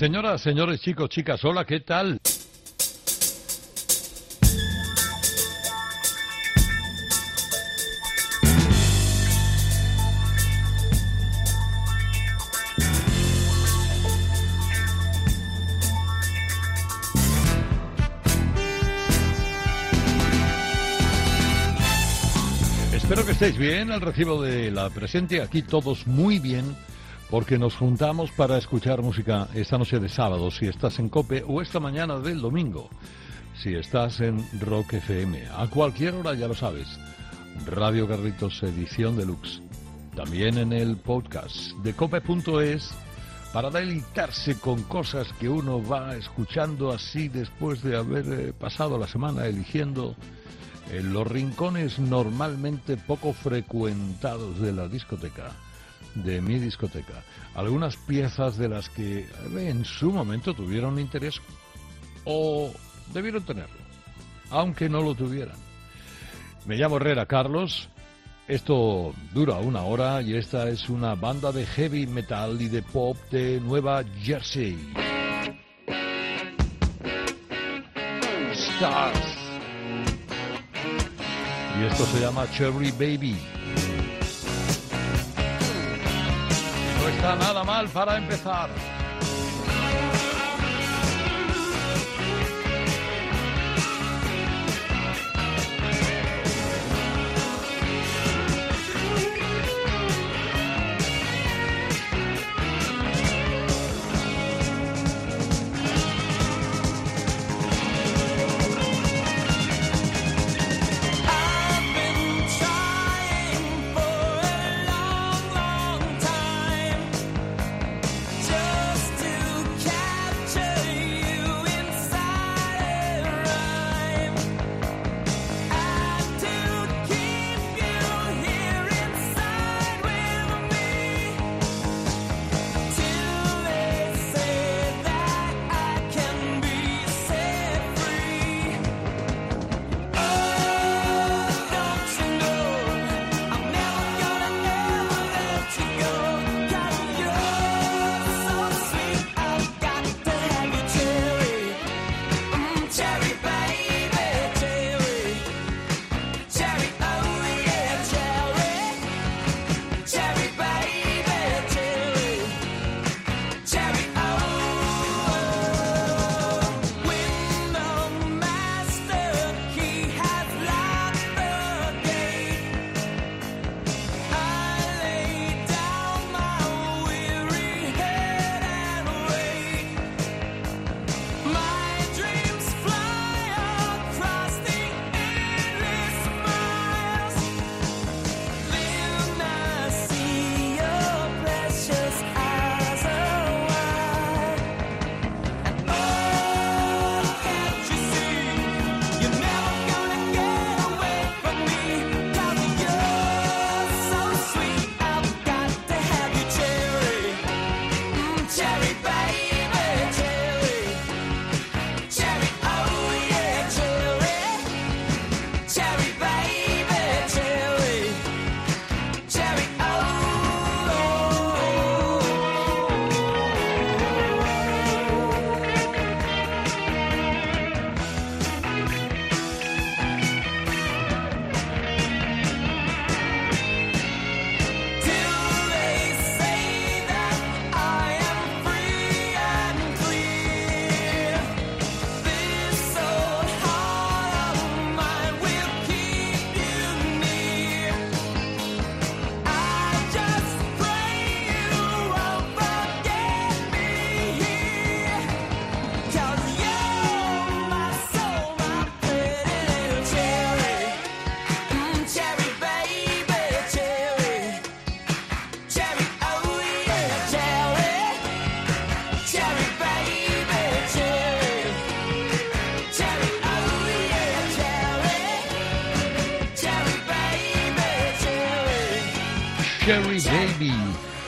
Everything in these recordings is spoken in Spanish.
Señoras, señores, chicos, chicas, hola, ¿qué tal? Espero que estéis bien al recibo de la presente, aquí todos muy bien porque nos juntamos para escuchar música esta noche de sábado, si estás en Cope, o esta mañana del domingo, si estás en Rock FM. A cualquier hora, ya lo sabes. Radio Garritos Edición Deluxe. También en el podcast de cope.es para deleitarse con cosas que uno va escuchando así después de haber eh, pasado la semana eligiendo en los rincones normalmente poco frecuentados de la discoteca de mi discoteca. Algunas piezas de las que en su momento tuvieron interés o debieron tenerlo, aunque no lo tuvieran. Me llamo Herrera Carlos. Esto dura una hora y esta es una banda de heavy metal y de pop de Nueva Jersey. Stars. Y esto se llama Cherry Baby. Nada mal para empezar.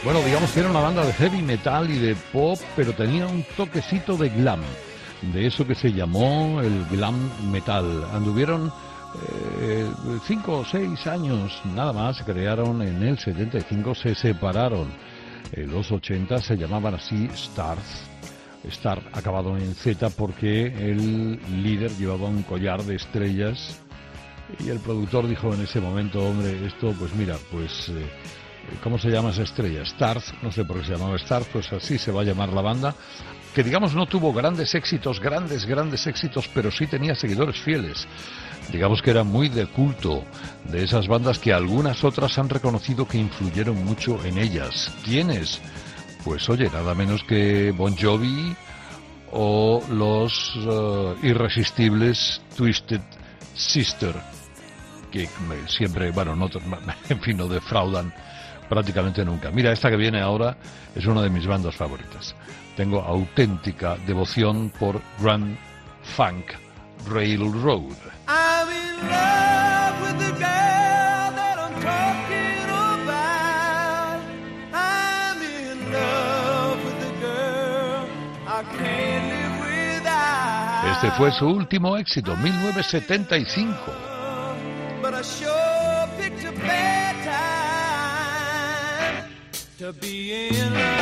Bueno, digamos que era una banda de heavy metal y de pop, pero tenía un toquecito de glam, de eso que se llamó el glam metal. Anduvieron eh, cinco o seis años nada más, crearon en el 75, se separaron. En los 80 se llamaban así Stars. Star acabado en Z porque el líder llevaba un collar de estrellas y el productor dijo en ese momento, hombre, esto pues mira, pues eh, ¿cómo se llama esa estrella? Stars, no sé por qué se llamaba Stars, pues así se va a llamar la banda, que digamos no tuvo grandes éxitos, grandes, grandes éxitos, pero sí tenía seguidores fieles. Digamos que era muy de culto de esas bandas que algunas otras han reconocido que influyeron mucho en ellas. ¿Quiénes? Pues oye, nada menos que Bon Jovi o los uh, irresistibles Twisted Sister, que siempre, bueno, no, en fin, no defraudan prácticamente nunca. Mira, esta que viene ahora es una de mis bandas favoritas. Tengo auténtica devoción por Grand Funk Railroad. I'm in love with the girl that I'm talking about. I'm in love with the girl I can't live without. Este fue su último éxito, 1975. To be in love.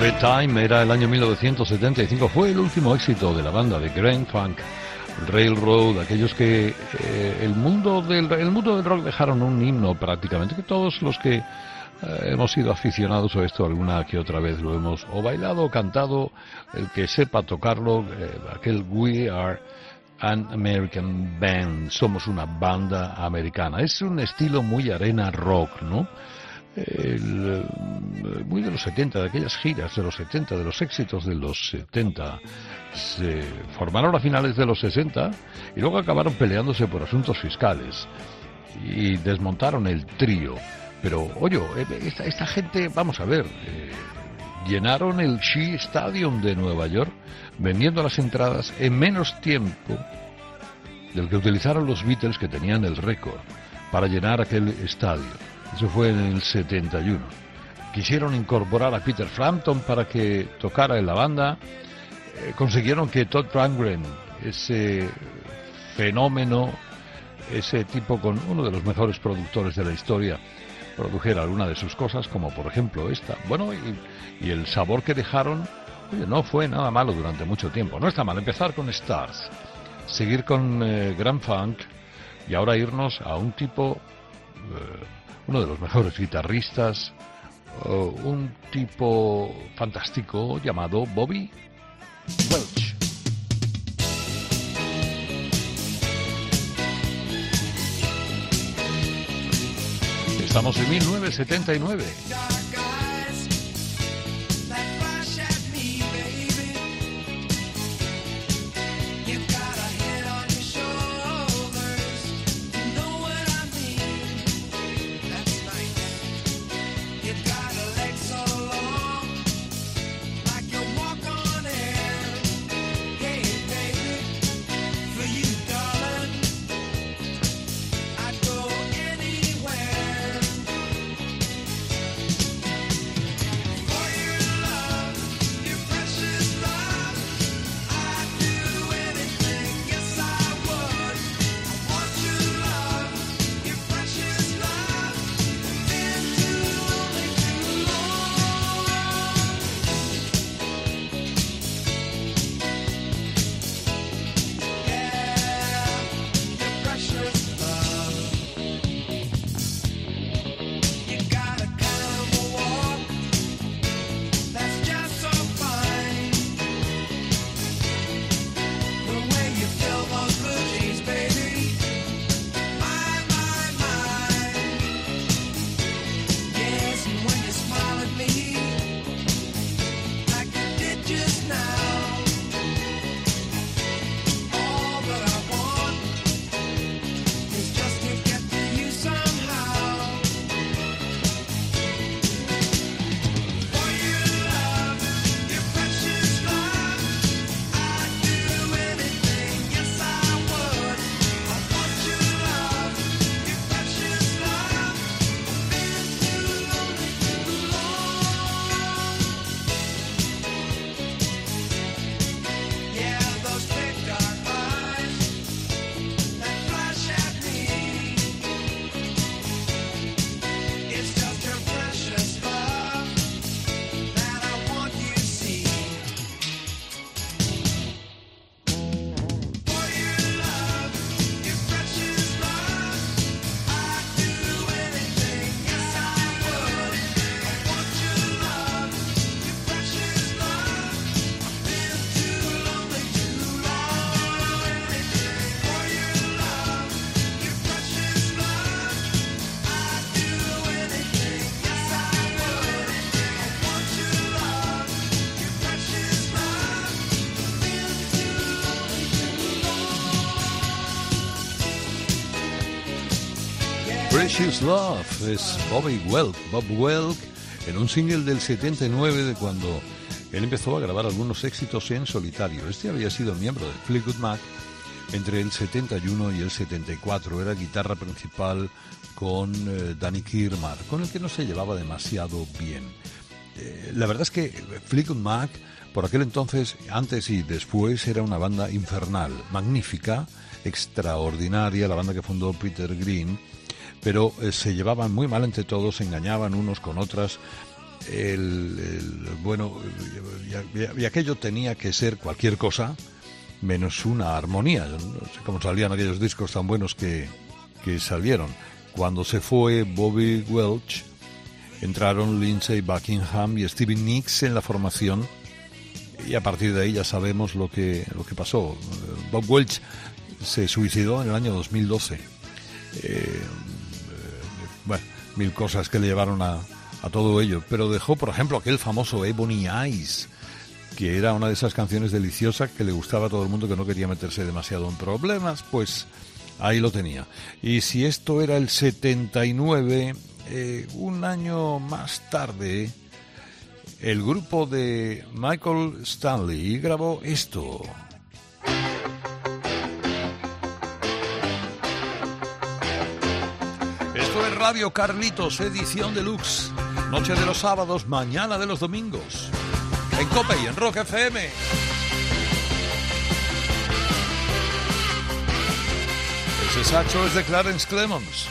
The Time era el año 1975, fue el último éxito de la banda de Grand Funk Railroad, aquellos que eh, el mundo del el mundo del rock dejaron un himno prácticamente, que todos los que eh, hemos sido aficionados a esto alguna que otra vez lo hemos o bailado o cantado, el que sepa tocarlo, eh, aquel We Are an American Band, somos una banda americana. Es un estilo muy arena rock, ¿no? El, muy de los 70, de aquellas giras de los 70, de los éxitos de los 70, se formaron a finales de los 60 y luego acabaron peleándose por asuntos fiscales y desmontaron el trío. Pero, oye, esta, esta gente, vamos a ver, eh, llenaron el Shea Stadium de Nueva York vendiendo las entradas en menos tiempo del que utilizaron los Beatles que tenían el récord para llenar aquel estadio. Eso fue en el 71. Quisieron incorporar a Peter Frampton para que tocara en la banda. Eh, consiguieron que Todd Rundgren, ese fenómeno, ese tipo con uno de los mejores productores de la historia, produjera alguna de sus cosas, como por ejemplo esta. Bueno, y, el sabor que dejaron no fue nada malo durante mucho tiempo. No está mal empezar con Stars, seguir con eh, Grand Funk y ahora irnos a un tipo eh, uno de los mejores guitarristas, un tipo fantástico llamado Bobby Welch. Estamos en 1979. Precious Love es Bobby Welk, Bob Welk, en un single del 79 de cuando él empezó a grabar algunos éxitos en solitario. Este había sido miembro de Fleetwood Mac entre el 71 y el 74. Era guitarra principal con eh, Danny Kirmar, con el que no se llevaba demasiado bien. Eh, la verdad es que Fleetwood Mac, por aquel entonces, antes y después, era una banda infernal, magnífica, extraordinaria, la banda que fundó Peter Green pero eh, se llevaban muy mal entre todos, se engañaban unos con otras. El, bueno, y, aquello tenía que ser cualquier cosa menos una armonía. no sé cómo salían aquellos discos tan buenos que, que salieron. Cuando se fue Bobby Welch, entraron Lindsay Buckingham y Stevie Nicks en la formación y a partir de ahí ya sabemos lo que, lo que pasó. Bob Welch se suicidó en el año 2012. Eh, bueno, mil cosas que le llevaron a, a todo ello. Pero dejó, por ejemplo, aquel famoso Ebony Eyes, que era una de esas canciones deliciosas que le gustaba a todo el mundo que no quería meterse demasiado en problemas, pues ahí lo tenía. Y si esto era el 79, eh, un año más tarde, el grupo de Michael Stanley grabó esto. Radio Carlitos, edición deluxe. Noche de los sábados, mañana de los domingos. En Cope y en Rock FM. Ese sacho es de Clarence Clemons.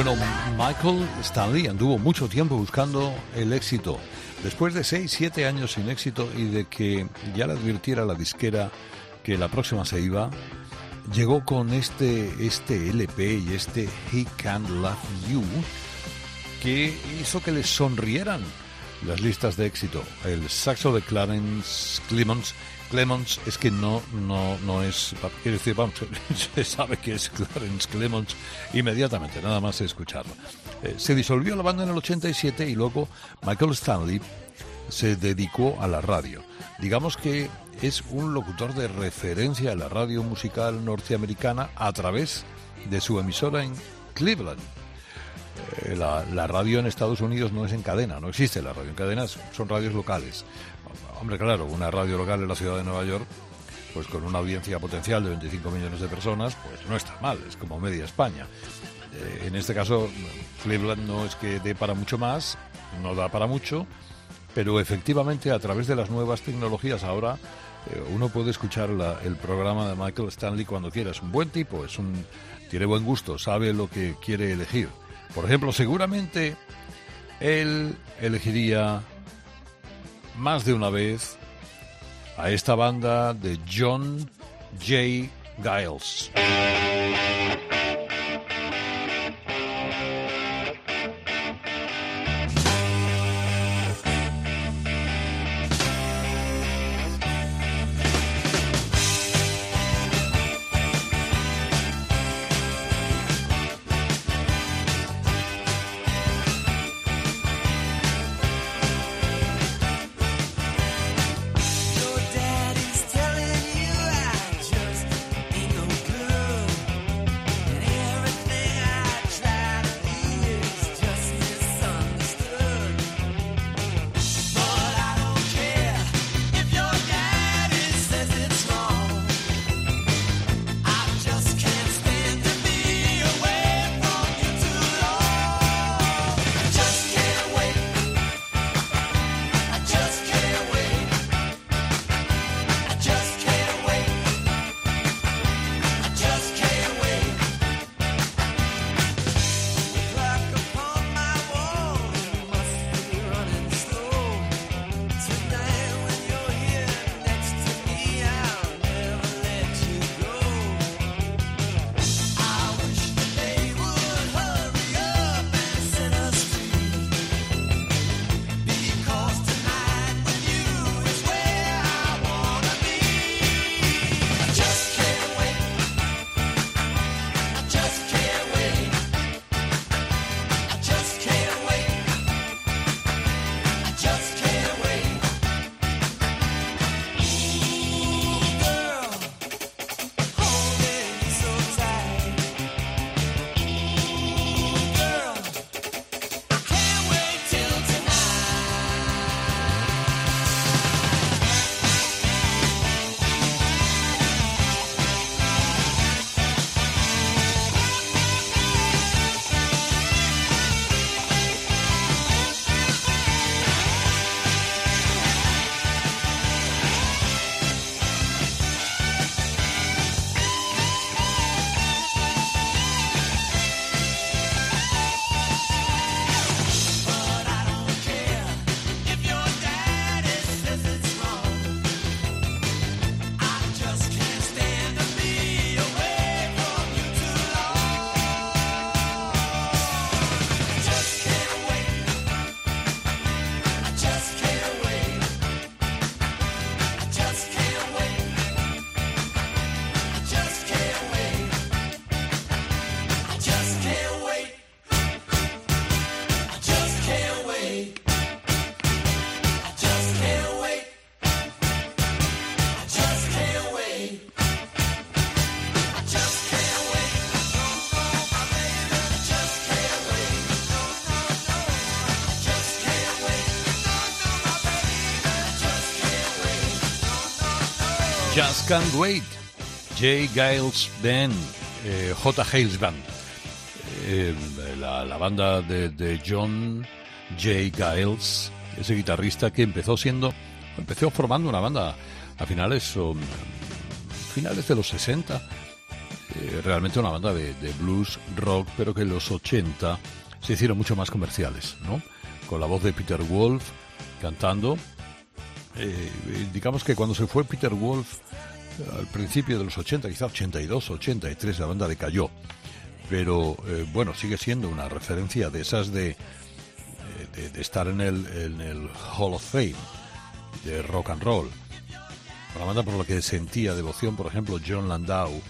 Bueno, Michael Stanley anduvo mucho tiempo buscando el éxito. Después de 6, 7 años sin éxito y de que ya le advirtiera la disquera que la próxima se iba, llegó con este, este LP y este He Can't Love You que hizo que le sonrieran las listas de éxito. El saxo de Clarence Clemons Clemons es que no, no, no es, quiero decir, vamos, se sabe que es Clarence Clemons inmediatamente, nada más escucharlo. Eh, se disolvió la banda en el 87 y luego Michael Stanley se dedicó a la radio. Digamos que es un locutor de referencia a la radio musical norteamericana a través de su emisora en Cleveland. Eh, la, la, radio en Estados Unidos no es en cadena, no existe la radio en cadena, son radios locales. Hombre, claro, una radio local en la ciudad de Nueva York, pues con una audiencia potencial de 25 millones de personas, pues no está mal, es como media España. Eh, en este caso, Cleveland no es que dé para mucho más, no da para mucho, pero efectivamente a través de las nuevas tecnologías ahora eh, uno puede escuchar el programa de Michael Stanley cuando quiera. Es un buen tipo, es un tiene buen gusto, sabe lo que quiere elegir. Por ejemplo, seguramente él elegiría más de una vez a esta banda de John J. Giles. Just Can't Wait, J. Giles Band, eh, J. Hales Band, eh, la, banda de, John J. Giles, ese guitarrista que empezó siendo, empezó formando una banda a finales, finales de los 60, eh, realmente una banda de, blues, rock, pero que en los 80 se hicieron mucho más comerciales, ¿no? Con la voz de Peter Wolf cantando. Eh, digamos que cuando se fue Peter Wolf al principio de los 80, quizá 82, 83, la banda decayó. Pero eh, bueno, sigue siendo una referencia de esas de, de, estar en el, en el Hall of Fame de rock and roll. Una banda por la que sentía devoción, por ejemplo, John Landau,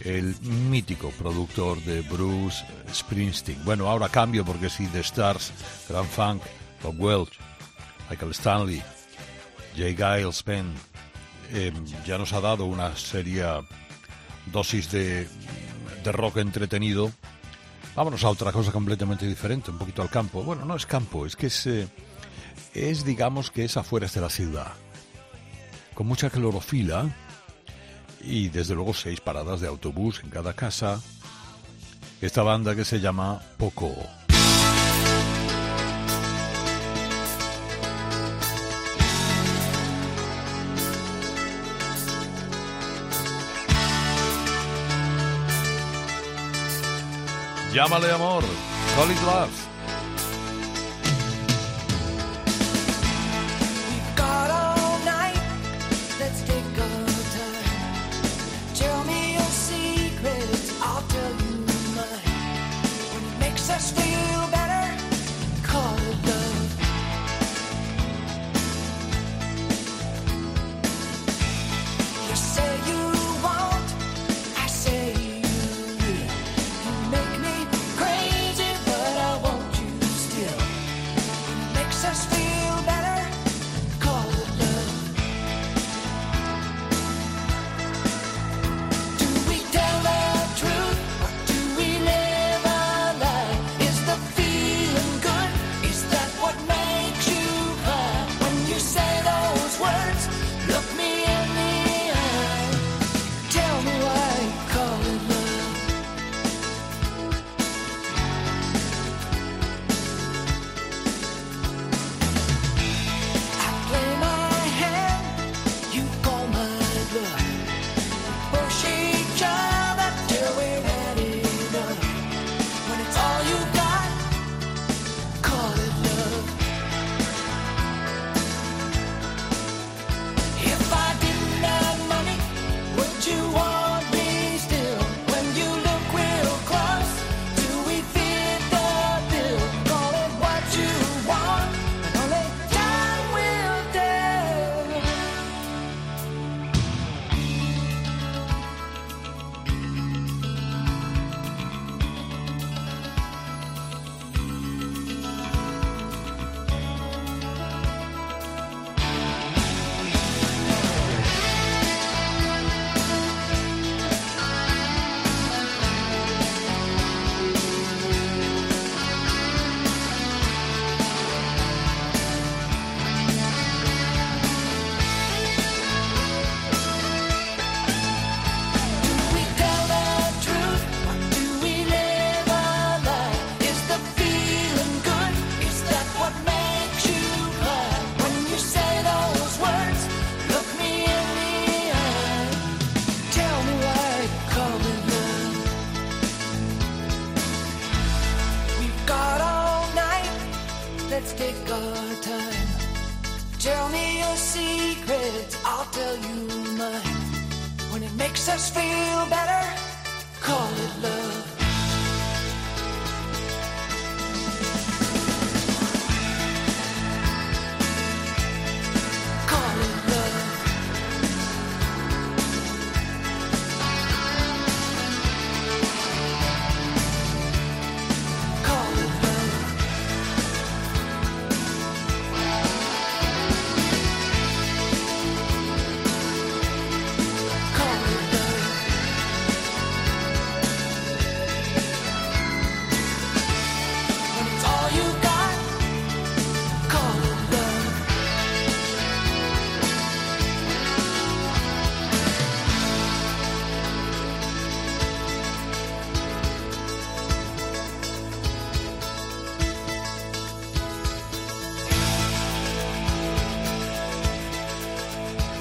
el mítico productor de Bruce Springsteen. Bueno, ahora cambio porque si The Stars, Grand Funk, Bob Welch, Michael Stanley, Jay Giles, Penn, em, ya nos ha dado una seria dosis de, de rock entretenido. Vámonos a otra cosa completamente diferente, un poquito al campo. Bueno, no es campo, es que es, eh, es digamos que es afuera de la ciudad. Con mucha clorofila, y desde luego seis paradas de autobús en cada casa. Esta banda que se llama Poco. Llámale amor, it love.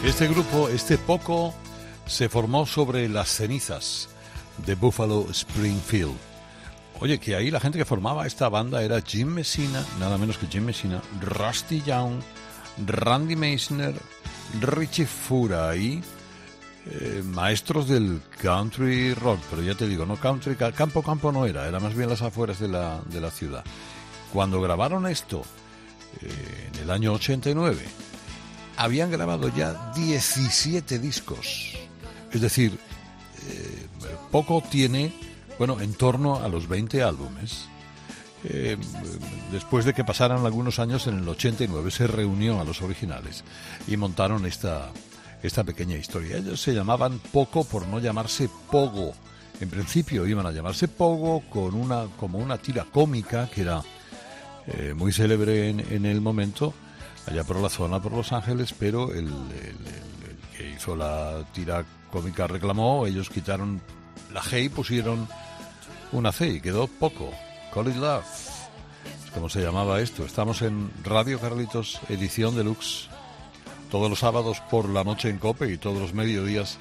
Este grupo, este poco, se formó sobre las cenizas de Buffalo Springfield. Oye, que ahí la gente que formaba esta banda era Jim Messina, nada menos que Jim Messina, Rusty Young, Randy Meisner, Richie Fura y eh, maestros del country rock, pero ya te digo, no country, campo campo no era, era más bien las afueras de la, de la ciudad. Cuando grabaron esto, eh, en el año 89, habían grabado ya 17 discos. Es decir, eh, poco tiene, bueno, en torno a los 20 álbumes. Eh, después de que pasaran algunos años, en el 89 se reunió a los originales y montaron esta, esta pequeña historia. Ellos se llamaban Poco por no llamarse Pogo. En principio iban a llamarse Pogo con una, como una tira cómica que era eh, muy célebre en, el momento, allá por la zona, por Los Ángeles, pero el, que hizo la tira cómica reclamó, ellos quitaron la G y pusieron una C y quedó poco. Call it love. Como se llamaba esto. Estamos en Radio Carlitos, edición deluxe, todos los sábados por la noche en Cope y todos los mediodías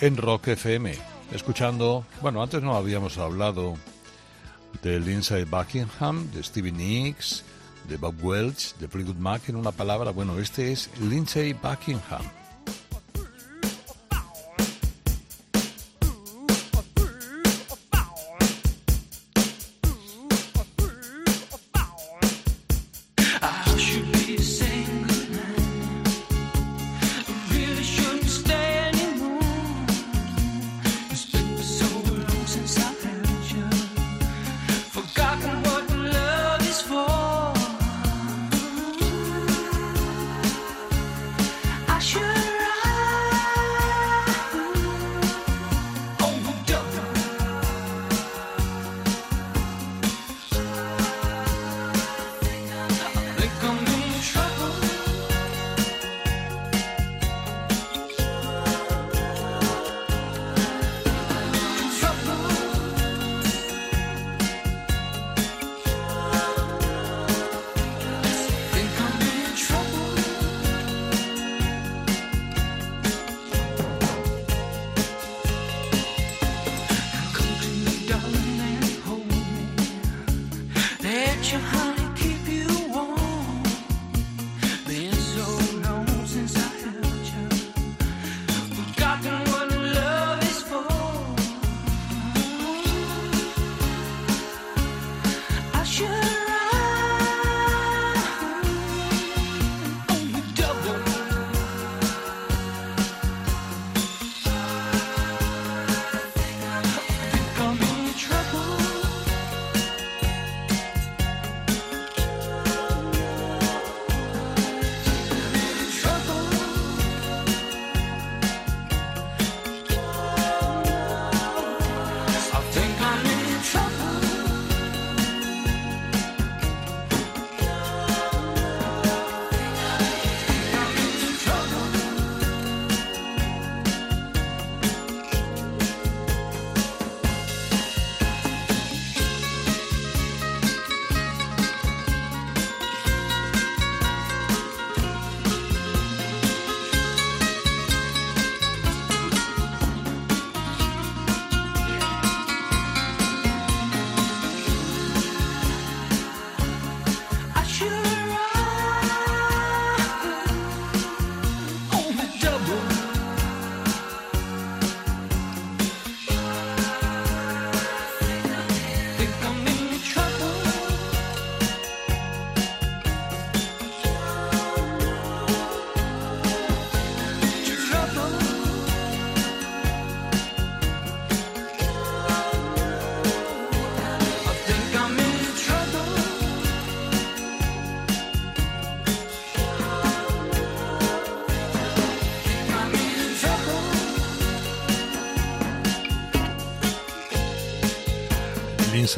en Rock FM. Escuchando, bueno, antes no habíamos hablado de Lindsay Buckingham, de Stevie Nicks, de Bob Welch, de Fleetwood Mac en una palabra. Bueno, este es Lindsay Buckingham.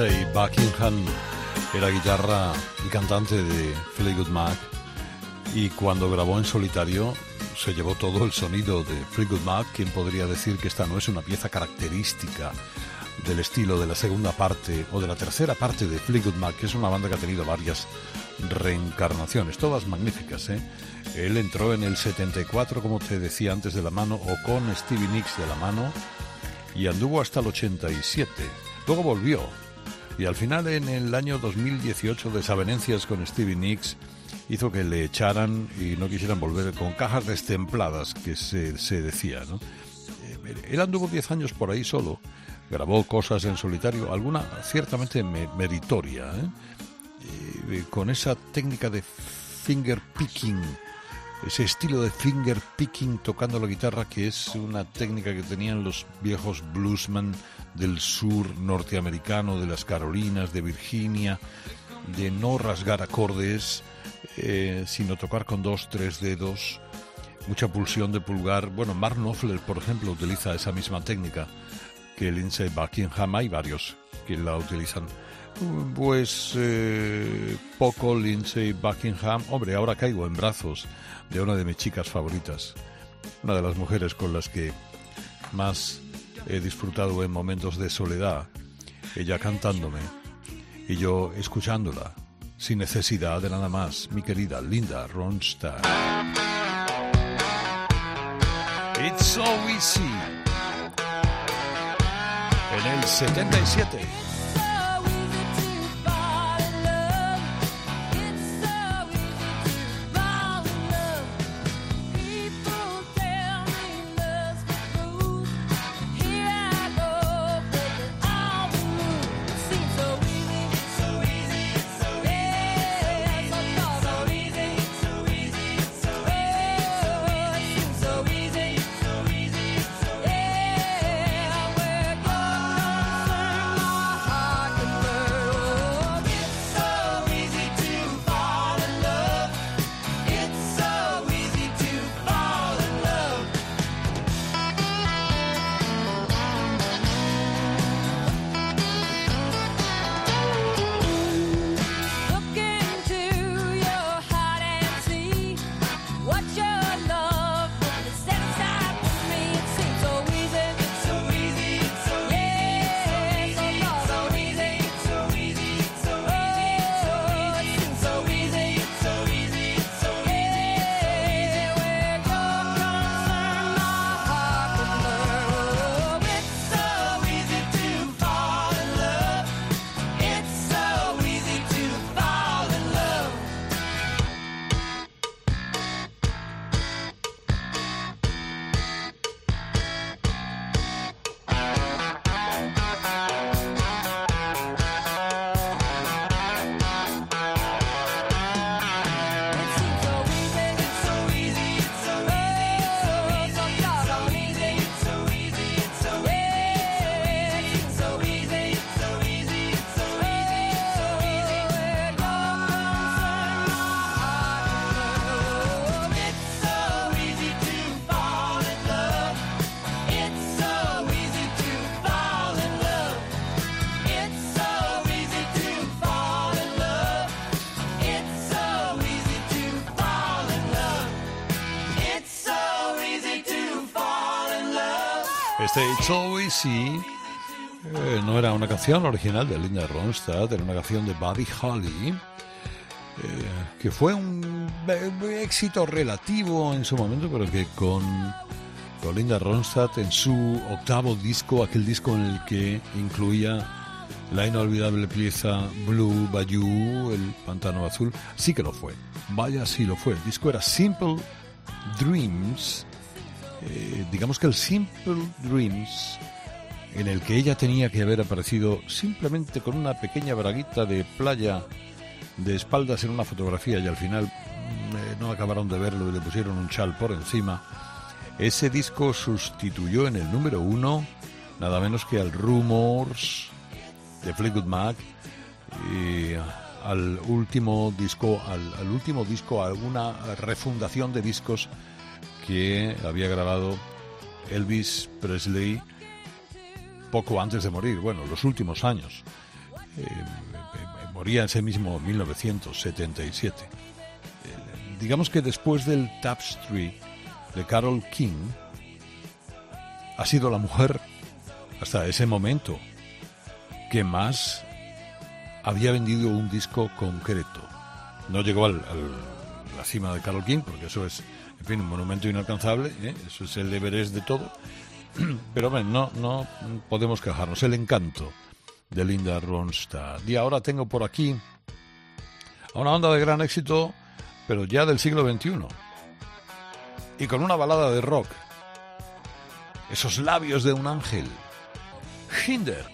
Y Buckingham era guitarra y cantante de Fleetwood Mac y cuando grabó en solitario se llevó todo el sonido de Fleetwood Mac, quien podría decir que esta no es una pieza característica del estilo de la segunda parte o de la tercera parte de Fleetwood Mac, que es una banda que ha tenido varias reencarnaciones, todas magníficas. ¿eh? Él entró en el 74, como te decía antes, de la mano, o con Stevie Nicks de la mano, y anduvo hasta el 87. Luego volvió y al final en el año 2018 desavenencias con Stevie Nicks hizo que le echaran y no quisieran volver con cajas destempladas, que se, se decía, ¿no? Eh, él anduvo 10 años por ahí solo, grabó cosas en solitario, alguna ciertamente meritoria, ¿eh? Eh, con esa técnica de finger picking, ese estilo de finger picking tocando la guitarra que es una técnica que tenían los viejos bluesmen del sur norteamericano, de las Carolinas, de Virginia, de no rasgar acordes, eh, sino tocar con dos, tres dedos, mucha pulsión de pulgar. Bueno, Mark Knopfler, por ejemplo, utiliza esa misma técnica que Lindsay Buckingham, hay varios que la utilizan. Pues eh, poco Lindsay Buckingham. Hombre, ahora caigo en brazos de una de mis chicas favoritas, una de las mujeres con las que más he disfrutado en momentos de soledad, ella cantándome y yo escuchándola, sin necesidad de nada más, mi querida Linda Ronstadt. It's so easy. En el 77. It's So Easy eh, no era una canción original de Linda Ronstadt, era una canción de Buddy Holly, eh, que fue un, éxito relativo en su momento, pero que con, con Linda Ronstadt en su octavo disco, aquel disco en el que incluía la inolvidable pieza Blue Bayou, el pantano azul, sí que lo fue. Vaya, sí lo fue. El disco era Simple Dreams eh, digamos que el Simple Dreams, en el que ella tenía que haber aparecido simplemente con una pequeña braguita de playa de espaldas en una fotografía y al final mm, eh, no acabaron de verlo y le pusieron un chal por encima, ese disco sustituyó en el número uno nada menos que al Rumors de Fleetwood Mac y al último disco, al, al último disco, alguna refundación de discos que había grabado Elvis Presley poco antes de morir, bueno, los últimos años. Eh, eh, moría ese mismo 1977. Eh, digamos que después del Tapestry de Carol King, ha sido la mujer hasta ese momento que más había vendido un disco concreto. No llegó al, a la cima de Carol King, porque eso es en fin, un monumento inalcanzable, ¿eh? eso es el Everest de todo. Pero bueno, no, no podemos quejarnos. El encanto de Linda Ronstadt. Y ahora tengo por aquí a una onda de gran éxito, pero ya del siglo XXI. Y con una balada de rock. Esos labios de un ángel. Hinder.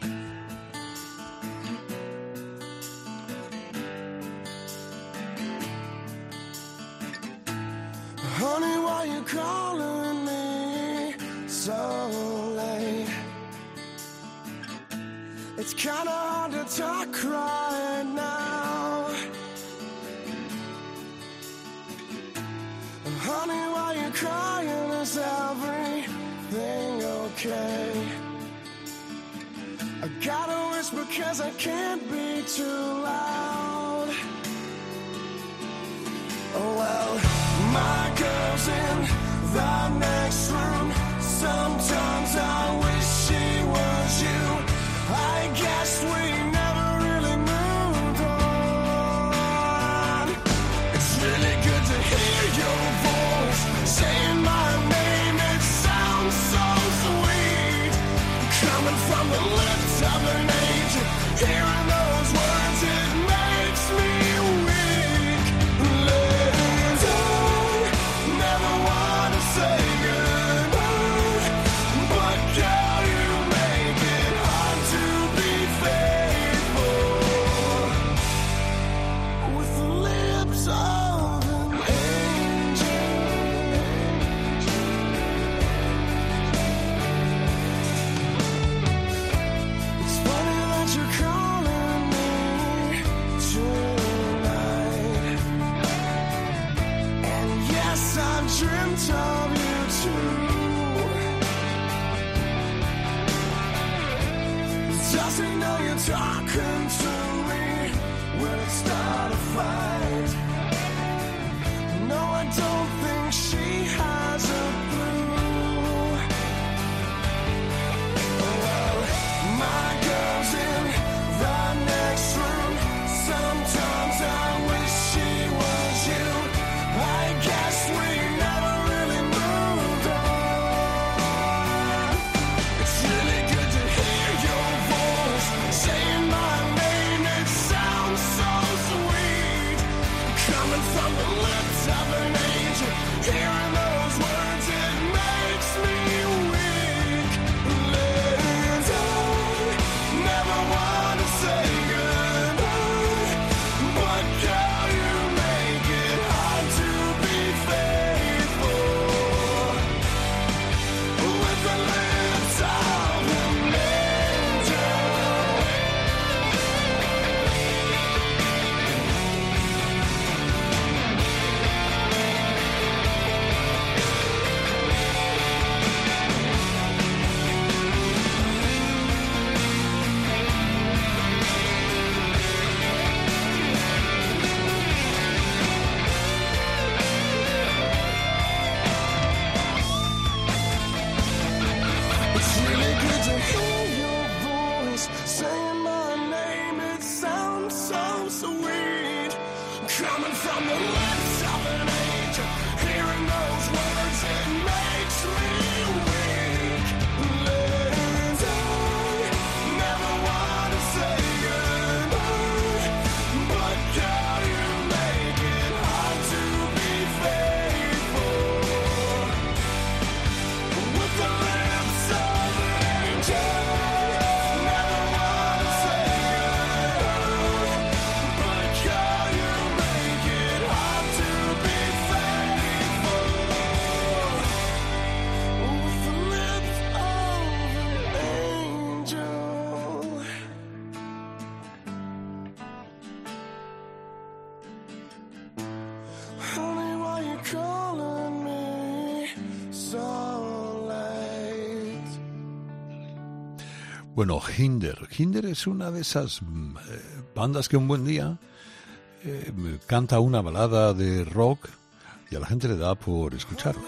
Bueno, Hinder. Hinder es una de esas mm, eh, bandas que un buen día eh, canta una balada de rock y a la gente le da por escucharla.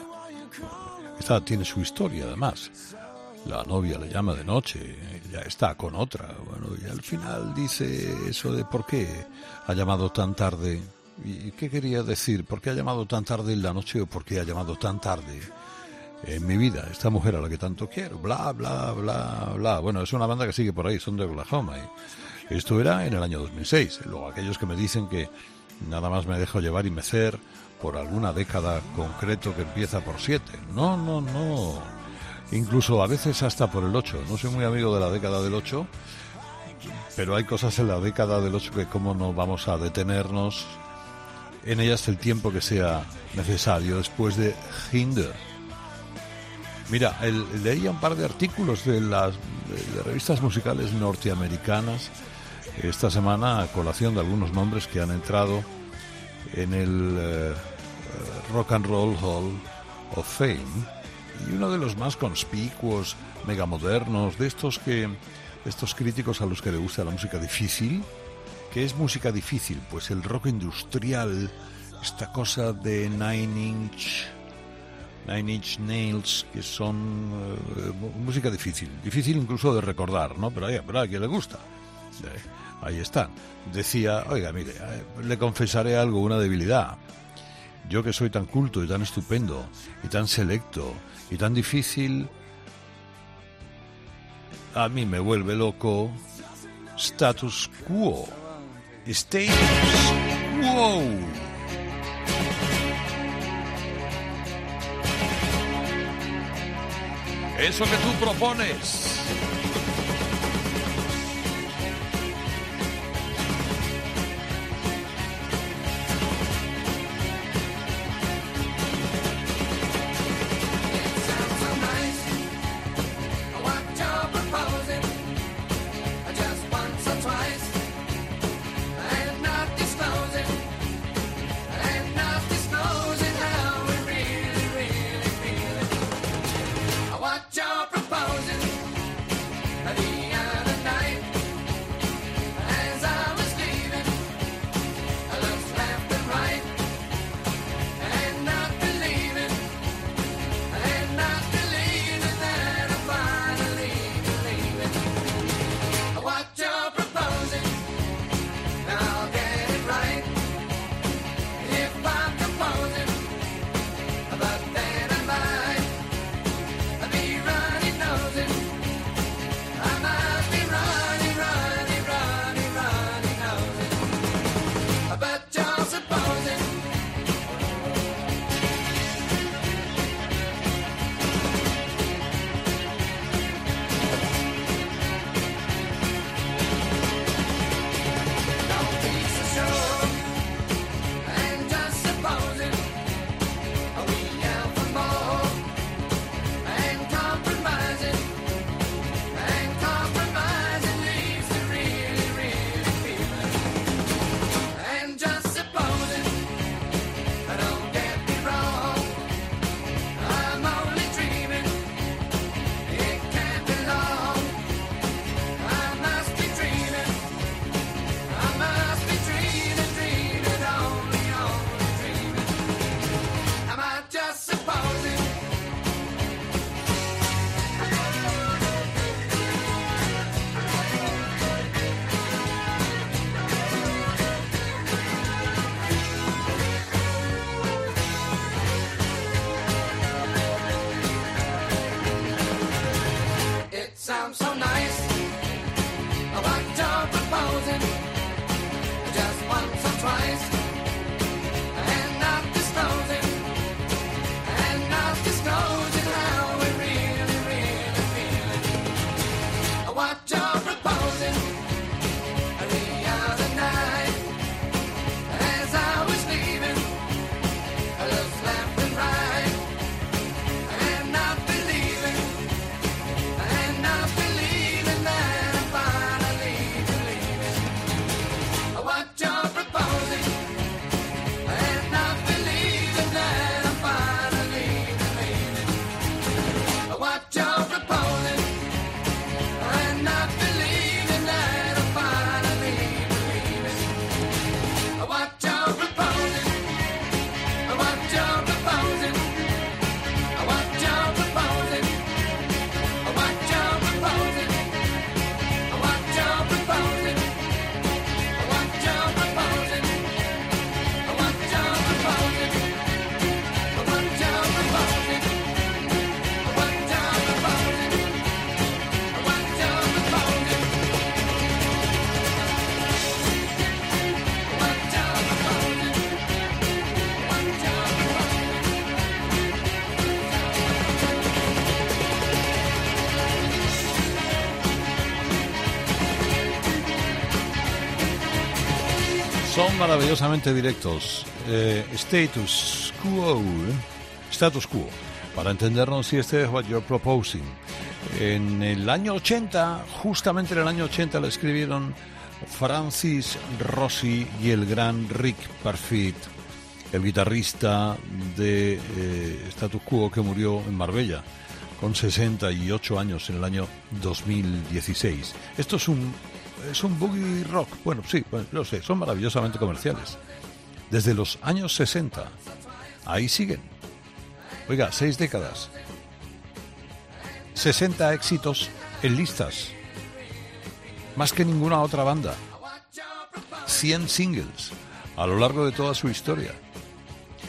Esta tiene su historia, además. La novia le llama de noche, ya está con otra. Bueno, y al final dice eso de por qué ha llamado tan tarde. ¿Y qué quería decir? ¿Por qué ha llamado tan tarde en la noche o por qué ha llamado tan tarde? En mi vida, esta mujer a la que tanto quiero, bla, bla, bla, bla. Bueno, es una banda que sigue por ahí, son de Oklahoma. Y esto era en el año 2006. Luego, aquellos que me dicen que nada más me dejo llevar y mecer por alguna década concreto que empieza por siete. No, no, no. Incluso a veces hasta por el ocho. No soy muy amigo de la década del ocho, pero hay cosas en la década del ocho que como no vamos a detenernos en ellas el tiempo que sea necesario después de Hinder. Mira, leía un par de artículos de las de revistas musicales norteamericanas esta semana a colación de algunos nombres que han entrado en el eh, Rock and Roll Hall of Fame y uno de los más conspicuos, megamodernos, de estos que estos críticos a los que le gusta la música difícil, ¿qué es música difícil? Pues el rock industrial, esta cosa de Nine Inch, Nine Inch Nails, que son eh, música difícil, difícil incluso de recordar, ¿no? Pero, pero a quien le gusta. Ahí están. Decía, oiga, mire, eh, le confesaré algo, una debilidad. Yo que soy tan culto y tan estupendo y tan selecto y tan difícil, a mí me vuelve loco status quo. Status quo. Eso que tú propones. Son maravillosamente directos. Eh, status quo. ¿eh? Status quo. Para entendernos si este es what you're proposing. En el año 80, justamente en el año 80, le escribieron Francis Rossi y el gran Rick Parfit, el guitarrista de eh, Status Quo que murió en Marbella con 68 años en el año 2016. Esto es un es un boogie rock. Bueno, sí, lo sé, son maravillosamente comerciales. Desde los años 60. Ahí siguen. Oiga, seis décadas. 60 éxitos en listas. Más que ninguna otra banda. 100 singles a lo largo de toda su historia.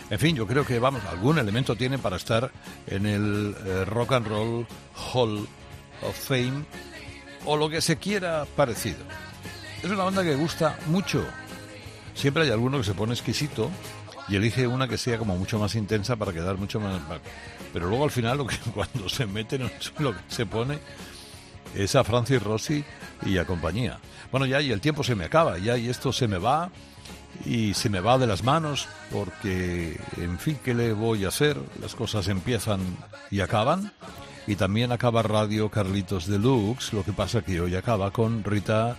En fin, yo creo que, vamos, algún elemento tiene para estar en el eh, Rock and Roll Hall of Fame o lo que se quiera parecido. Es una banda que gusta mucho. Siempre hay alguno que se pone exquisito y elige una que sea como mucho más intensa para quedar mucho más... Pero luego al final lo que cuando se mete en lo que se pone es a Francis Rossi y a compañía. Bueno, ya y el tiempo se me acaba, ya y esto se me va y se me va de las manos porque, en fin, ¿qué le voy a hacer? Las cosas empiezan y acaban. Y también acaba Radio Carlitos Deluxe, lo que pasa que hoy acaba con Rita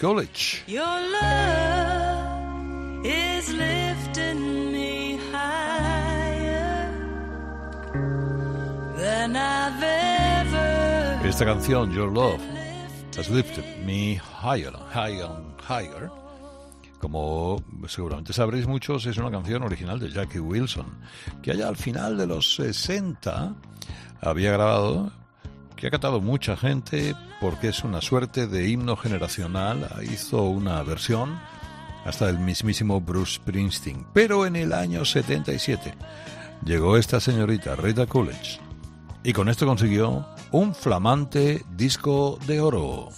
College. Your love is lifting me higher than I've ever Esta canción, Your Love, has lifted me higher, higher, higher. Como seguramente sabréis muchos, es una canción original de Jackie Wilson, que allá al final de los 60 había grabado, que ha cantado mucha gente porque es una suerte de himno generacional. Hizo una versión hasta el mismísimo Bruce Springsteen. Pero en el año 77 llegó esta señorita, Rita Coolidge, y con esto consiguió un flamante disco de oro.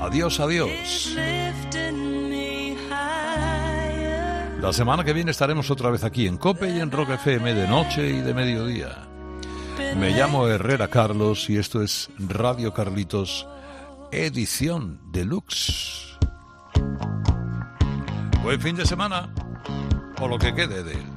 Adiós, adiós. La semana que viene estaremos otra vez aquí en Cope y en Rock FM de noche y de mediodía. Me llamo Herrera Carlos y esto es Radio Carlitos, edición deluxe. Buen fin de semana, o lo que quede de él.